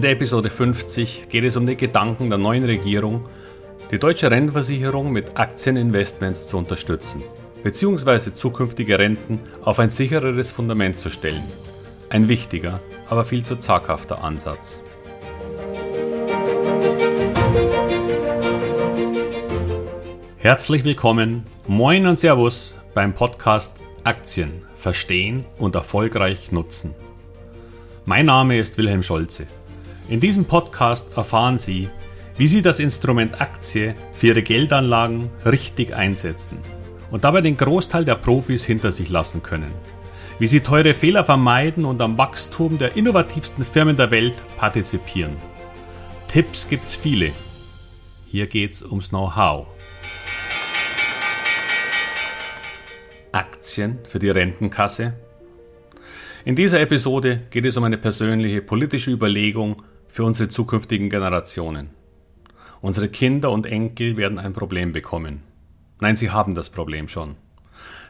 In der Episode 50 geht es um den Gedanken der neuen Regierung, die deutsche Rentenversicherung mit Aktieninvestments zu unterstützen, bzw. zukünftige Renten auf ein sichereres Fundament zu stellen. Ein wichtiger, aber viel zu zaghafter Ansatz. Herzlich willkommen, moin und Servus beim Podcast Aktien verstehen und erfolgreich nutzen. Mein Name ist Wilhelm Scholze. In diesem Podcast erfahren Sie, wie Sie das Instrument Aktie für Ihre Geldanlagen richtig einsetzen und dabei den Großteil der Profis hinter sich lassen können. Wie Sie teure Fehler vermeiden und am Wachstum der innovativsten Firmen der Welt partizipieren. Tipps gibt's viele. Hier geht's ums Know-how. Aktien für die Rentenkasse? In dieser Episode geht es um eine persönliche politische Überlegung für unsere zukünftigen Generationen. Unsere Kinder und Enkel werden ein Problem bekommen. Nein, sie haben das Problem schon.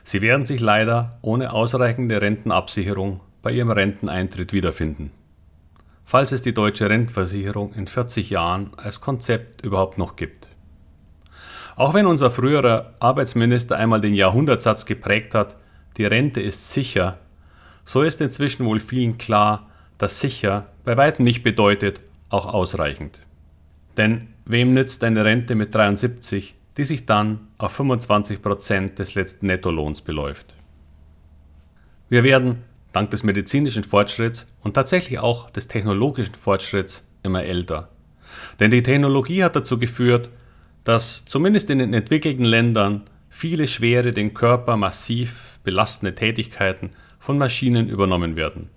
Sie werden sich leider ohne ausreichende Rentenabsicherung bei ihrem Renteneintritt wiederfinden. Falls es die deutsche Rentenversicherung in 40 Jahren als Konzept überhaupt noch gibt. Auch wenn unser früherer Arbeitsminister einmal den Jahrhundertsatz geprägt hat, die Rente ist sicher, so ist inzwischen wohl vielen klar, dass sicher bei weitem nicht bedeutet auch ausreichend. Denn wem nützt eine Rente mit 73, die sich dann auf 25 Prozent des letzten Nettolohns beläuft? Wir werden dank des medizinischen Fortschritts und tatsächlich auch des technologischen Fortschritts immer älter. Denn die Technologie hat dazu geführt, dass zumindest in den entwickelten Ländern viele schwere, den Körper massiv belastende Tätigkeiten von Maschinen übernommen werden.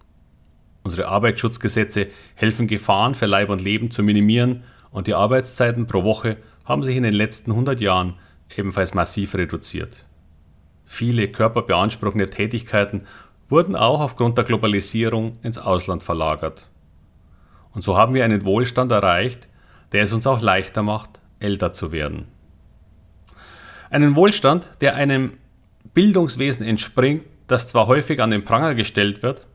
Unsere Arbeitsschutzgesetze helfen Gefahren für Leib und Leben zu minimieren und die Arbeitszeiten pro Woche haben sich in den letzten 100 Jahren ebenfalls massiv reduziert. Viele körperbeanspruchende Tätigkeiten wurden auch aufgrund der Globalisierung ins Ausland verlagert. Und so haben wir einen Wohlstand erreicht, der es uns auch leichter macht, älter zu werden. Einen Wohlstand, der einem Bildungswesen entspringt, das zwar häufig an den Pranger gestellt wird,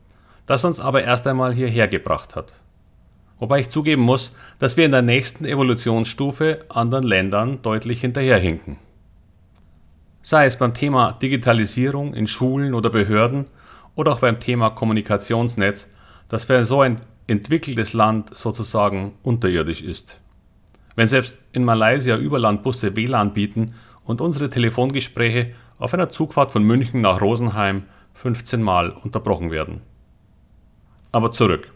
das uns aber erst einmal hierher gebracht hat. Wobei ich zugeben muss, dass wir in der nächsten Evolutionsstufe anderen Ländern deutlich hinterherhinken. Sei es beim Thema Digitalisierung in Schulen oder Behörden oder auch beim Thema Kommunikationsnetz, das für so ein entwickeltes Land sozusagen unterirdisch ist. Wenn selbst in Malaysia Überlandbusse WLAN bieten und unsere Telefongespräche auf einer Zugfahrt von München nach Rosenheim 15 Mal unterbrochen werden. Aber zurück.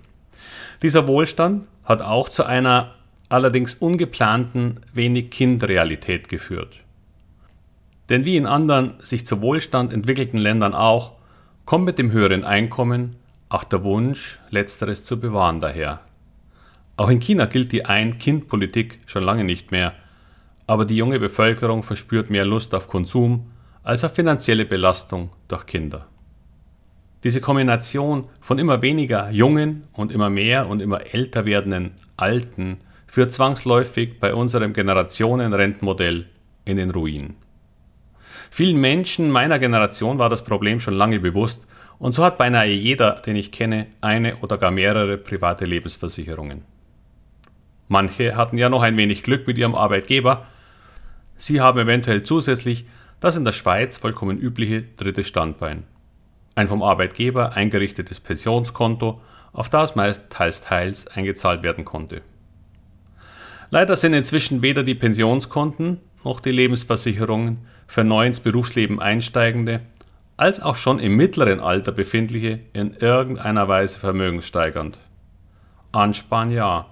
Dieser Wohlstand hat auch zu einer allerdings ungeplanten wenig Kind-Realität geführt. Denn wie in anderen sich zu Wohlstand entwickelten Ländern auch, kommt mit dem höheren Einkommen auch der Wunsch, letzteres zu bewahren daher. Auch in China gilt die Ein-Kind-Politik schon lange nicht mehr, aber die junge Bevölkerung verspürt mehr Lust auf Konsum als auf finanzielle Belastung durch Kinder. Diese Kombination von immer weniger jungen und immer mehr und immer älter werdenden Alten führt zwangsläufig bei unserem Generationenrentenmodell in den Ruin. Vielen Menschen meiner Generation war das Problem schon lange bewusst und so hat beinahe jeder, den ich kenne, eine oder gar mehrere private Lebensversicherungen. Manche hatten ja noch ein wenig Glück mit ihrem Arbeitgeber. Sie haben eventuell zusätzlich das in der Schweiz vollkommen übliche dritte Standbein ein vom Arbeitgeber eingerichtetes Pensionskonto, auf das meist teils teils eingezahlt werden konnte. Leider sind inzwischen weder die Pensionskonten noch die Lebensversicherungen für neu ins Berufsleben einsteigende als auch schon im mittleren Alter befindliche in irgendeiner Weise vermögenssteigernd. Ansparen ja,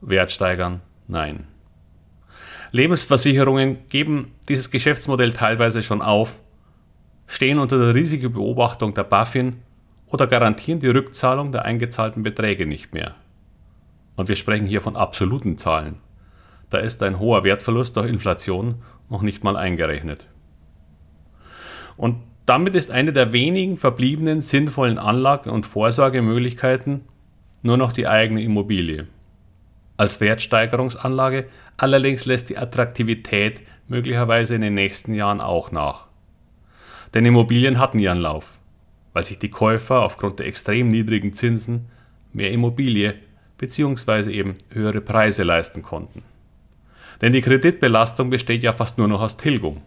Wertsteigern nein. Lebensversicherungen geben dieses Geschäftsmodell teilweise schon auf stehen unter der riesigen Beobachtung der BaFin oder garantieren die Rückzahlung der eingezahlten Beträge nicht mehr. Und wir sprechen hier von absoluten Zahlen. Da ist ein hoher Wertverlust durch Inflation noch nicht mal eingerechnet. Und damit ist eine der wenigen verbliebenen sinnvollen Anlage- und Vorsorgemöglichkeiten nur noch die eigene Immobilie. Als Wertsteigerungsanlage allerdings lässt die Attraktivität möglicherweise in den nächsten Jahren auch nach. Denn Immobilien hatten ihren Lauf, weil sich die Käufer aufgrund der extrem niedrigen Zinsen mehr Immobilie bzw. eben höhere Preise leisten konnten. Denn die Kreditbelastung besteht ja fast nur noch aus Tilgung.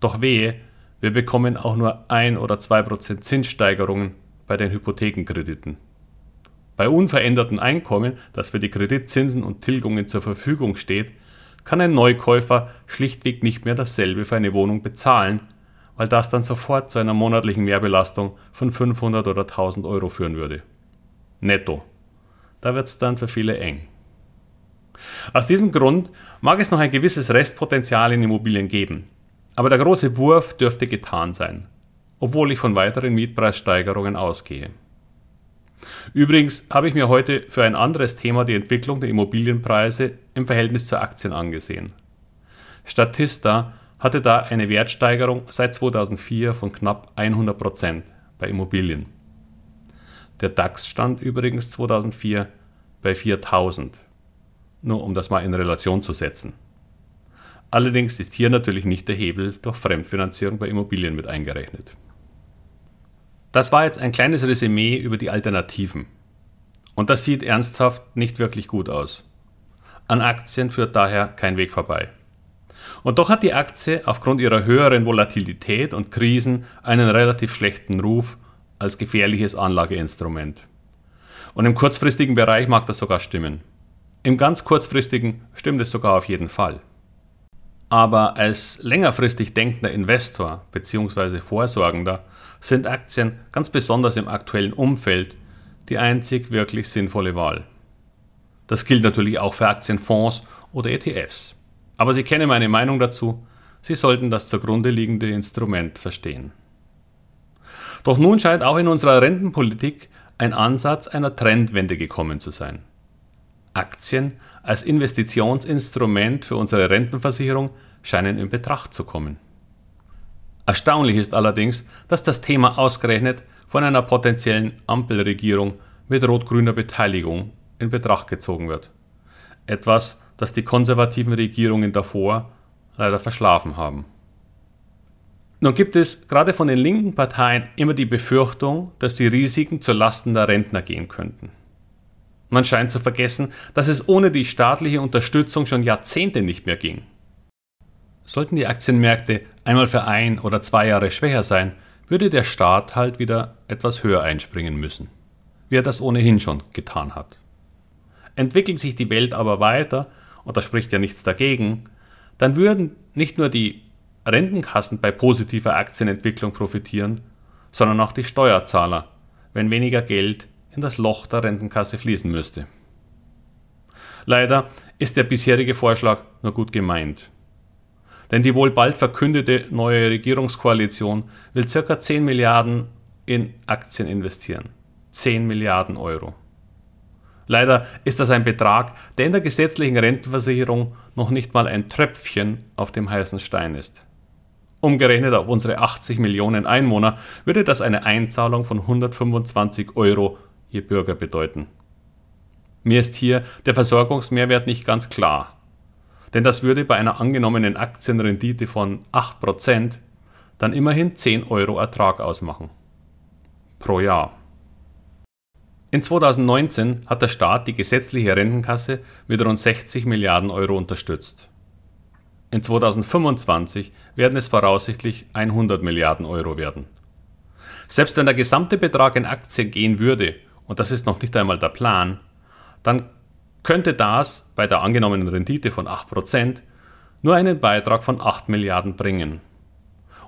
Doch wehe, wir bekommen auch nur ein oder zwei Prozent Zinssteigerungen bei den Hypothekenkrediten. Bei unverändertem Einkommen, das für die Kreditzinsen und Tilgungen zur Verfügung steht, kann ein Neukäufer schlichtweg nicht mehr dasselbe für eine Wohnung bezahlen, weil das dann sofort zu einer monatlichen Mehrbelastung von 500 oder 1000 Euro führen würde. Netto. Da wird es dann für viele eng. Aus diesem Grund mag es noch ein gewisses Restpotenzial in Immobilien geben, aber der große Wurf dürfte getan sein, obwohl ich von weiteren Mietpreissteigerungen ausgehe. Übrigens habe ich mir heute für ein anderes Thema die Entwicklung der Immobilienpreise im Verhältnis zu Aktien angesehen. Statista hatte da eine Wertsteigerung seit 2004 von knapp 100 Prozent bei Immobilien. Der DAX stand übrigens 2004 bei 4000. Nur um das mal in Relation zu setzen. Allerdings ist hier natürlich nicht der Hebel durch Fremdfinanzierung bei Immobilien mit eingerechnet. Das war jetzt ein kleines Resümee über die Alternativen. Und das sieht ernsthaft nicht wirklich gut aus. An Aktien führt daher kein Weg vorbei. Und doch hat die Aktie aufgrund ihrer höheren Volatilität und Krisen einen relativ schlechten Ruf als gefährliches Anlageinstrument. Und im kurzfristigen Bereich mag das sogar stimmen. Im ganz kurzfristigen stimmt es sogar auf jeden Fall. Aber als längerfristig denkender Investor bzw. Vorsorgender sind Aktien ganz besonders im aktuellen Umfeld die einzig wirklich sinnvolle Wahl. Das gilt natürlich auch für Aktienfonds oder ETFs. Aber Sie kennen meine Meinung dazu, Sie sollten das zugrunde liegende Instrument verstehen. Doch nun scheint auch in unserer Rentenpolitik ein Ansatz einer Trendwende gekommen zu sein. Aktien als Investitionsinstrument für unsere Rentenversicherung scheinen in Betracht zu kommen. Erstaunlich ist allerdings, dass das Thema ausgerechnet von einer potenziellen Ampelregierung mit rot-grüner Beteiligung in Betracht gezogen wird. Etwas, das die konservativen Regierungen davor leider verschlafen haben. Nun gibt es gerade von den linken Parteien immer die Befürchtung, dass die Risiken zu Lasten der Rentner gehen könnten. Man scheint zu vergessen, dass es ohne die staatliche Unterstützung schon Jahrzehnte nicht mehr ging. Sollten die Aktienmärkte einmal für ein oder zwei Jahre schwächer sein, würde der Staat halt wieder etwas höher einspringen müssen, wie er das ohnehin schon getan hat. Entwickelt sich die Welt aber weiter, und da spricht ja nichts dagegen, dann würden nicht nur die Rentenkassen bei positiver Aktienentwicklung profitieren, sondern auch die Steuerzahler, wenn weniger Geld in das Loch der Rentenkasse fließen müsste. Leider ist der bisherige Vorschlag nur gut gemeint. Denn die wohl bald verkündete neue Regierungskoalition will ca. 10 Milliarden in Aktien investieren. 10 Milliarden Euro. Leider ist das ein Betrag, der in der gesetzlichen Rentenversicherung noch nicht mal ein Tröpfchen auf dem heißen Stein ist. Umgerechnet auf unsere 80 Millionen Einwohner würde das eine Einzahlung von 125 Euro je Bürger bedeuten. Mir ist hier der Versorgungsmehrwert nicht ganz klar. Denn das würde bei einer angenommenen Aktienrendite von 8% dann immerhin 10 Euro Ertrag ausmachen. Pro Jahr. In 2019 hat der Staat die gesetzliche Rentenkasse mit rund 60 Milliarden Euro unterstützt. In 2025 werden es voraussichtlich 100 Milliarden Euro werden. Selbst wenn der gesamte Betrag in Aktien gehen würde und das ist noch nicht einmal der Plan, dann könnte das bei der angenommenen Rendite von 8% nur einen Beitrag von 8 Milliarden bringen.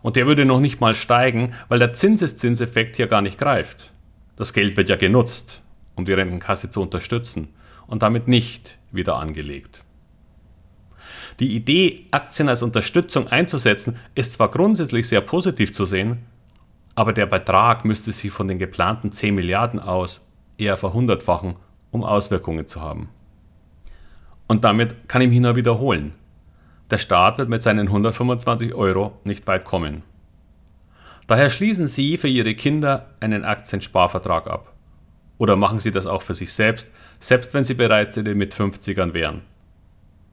Und der würde noch nicht mal steigen, weil der Zinseszinseffekt hier gar nicht greift. Das Geld wird ja genutzt, um die Rentenkasse zu unterstützen und damit nicht wieder angelegt. Die Idee, Aktien als Unterstützung einzusetzen, ist zwar grundsätzlich sehr positiv zu sehen, aber der Betrag müsste sich von den geplanten 10 Milliarden aus eher verhundertfachen, um Auswirkungen zu haben. Und damit kann ich mich nur wiederholen. Der Staat wird mit seinen 125 Euro nicht weit kommen. Daher schließen Sie für Ihre Kinder einen Aktiensparvertrag ab. Oder machen Sie das auch für sich selbst, selbst wenn Sie bereits in den mit 50ern wären.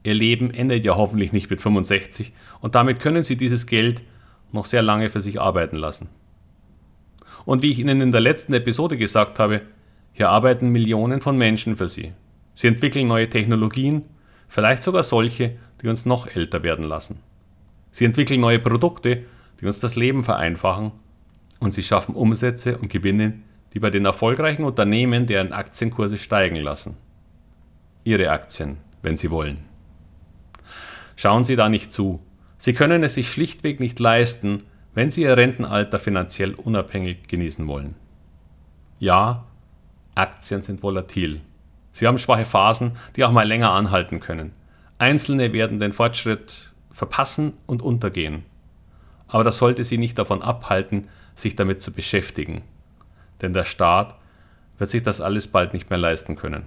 Ihr Leben endet ja hoffentlich nicht mit 65 und damit können Sie dieses Geld noch sehr lange für sich arbeiten lassen. Und wie ich Ihnen in der letzten Episode gesagt habe, Hier arbeiten Millionen von Menschen für Sie. Sie entwickeln neue Technologien, vielleicht sogar solche, die uns noch älter werden lassen. Sie entwickeln neue Produkte, die uns das Leben vereinfachen und sie schaffen Umsätze und Gewinne, die bei den erfolgreichen Unternehmen deren Aktienkurse steigen lassen. Ihre Aktien, wenn Sie wollen. Schauen Sie da nicht zu. Sie können es sich schlichtweg nicht leisten, wenn Sie Ihr Rentenalter finanziell unabhängig genießen wollen. Ja, Aktien sind volatil. Sie haben schwache Phasen, die auch mal länger anhalten können. Einzelne werden den Fortschritt verpassen und untergehen. Aber das sollte Sie nicht davon abhalten, sich damit zu beschäftigen. Denn der Staat wird sich das alles bald nicht mehr leisten können.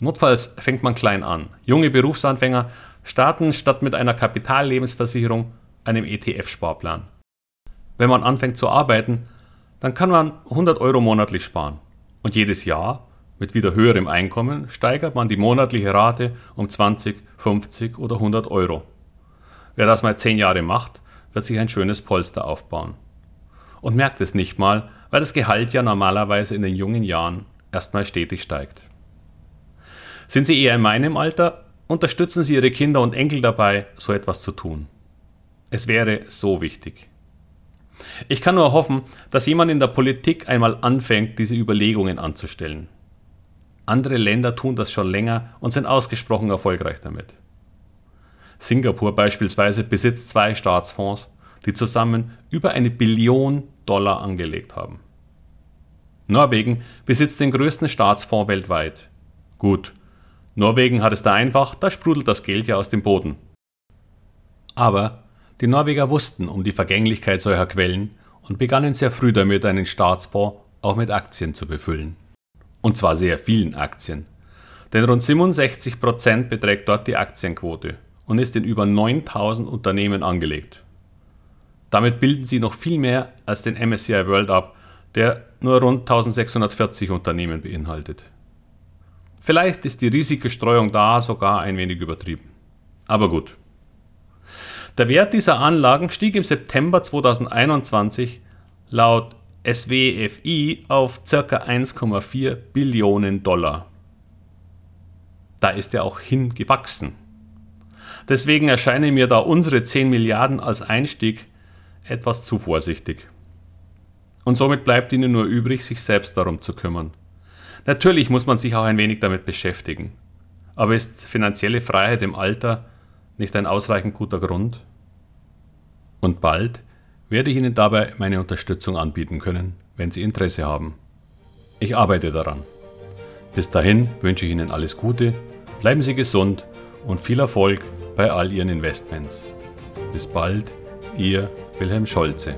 Notfalls fängt man klein an. Junge Berufsanfänger starten statt mit einer Kapitallebensversicherung einem ETF-Sparplan. Wenn man anfängt zu arbeiten, dann kann man 100 Euro monatlich sparen. Und jedes Jahr, mit wieder höherem Einkommen, steigert man die monatliche Rate um 20, 50 oder 100 Euro. Wer das mal 10 Jahre macht, wird sich ein schönes Polster aufbauen. Und merkt es nicht mal, weil das Gehalt ja normalerweise in den jungen Jahren erstmal stetig steigt. Sind Sie eher in meinem Alter, unterstützen Sie Ihre Kinder und Enkel dabei, so etwas zu tun. Es wäre so wichtig. Ich kann nur hoffen, dass jemand in der Politik einmal anfängt, diese Überlegungen anzustellen. Andere Länder tun das schon länger und sind ausgesprochen erfolgreich damit. Singapur beispielsweise besitzt zwei Staatsfonds, die zusammen über eine Billion Dollar angelegt haben. Norwegen besitzt den größten Staatsfonds weltweit. Gut, Norwegen hat es da einfach, da sprudelt das Geld ja aus dem Boden. Aber die Norweger wussten um die Vergänglichkeit solcher Quellen und begannen sehr früh damit, einen Staatsfonds auch mit Aktien zu befüllen. Und zwar sehr vielen Aktien. Denn rund 67 Prozent beträgt dort die Aktienquote und ist in über 9000 Unternehmen angelegt. Damit bilden sie noch viel mehr als den MSCI World ab, der nur rund 1640 Unternehmen beinhaltet. Vielleicht ist die Risikostreuung da sogar ein wenig übertrieben. Aber gut. Der Wert dieser Anlagen stieg im September 2021 laut SWFI auf ca. 1,4 Billionen Dollar. Da ist er auch hingewachsen. Deswegen erscheinen mir da unsere 10 Milliarden als Einstieg etwas zu vorsichtig. Und somit bleibt ihnen nur übrig, sich selbst darum zu kümmern. Natürlich muss man sich auch ein wenig damit beschäftigen. Aber ist finanzielle Freiheit im Alter nicht ein ausreichend guter Grund? Und bald werde ich Ihnen dabei meine Unterstützung anbieten können, wenn Sie Interesse haben. Ich arbeite daran. Bis dahin wünsche ich Ihnen alles Gute, bleiben Sie gesund und viel Erfolg bei all Ihren Investments. Bis bald, Ihr Wilhelm Scholze.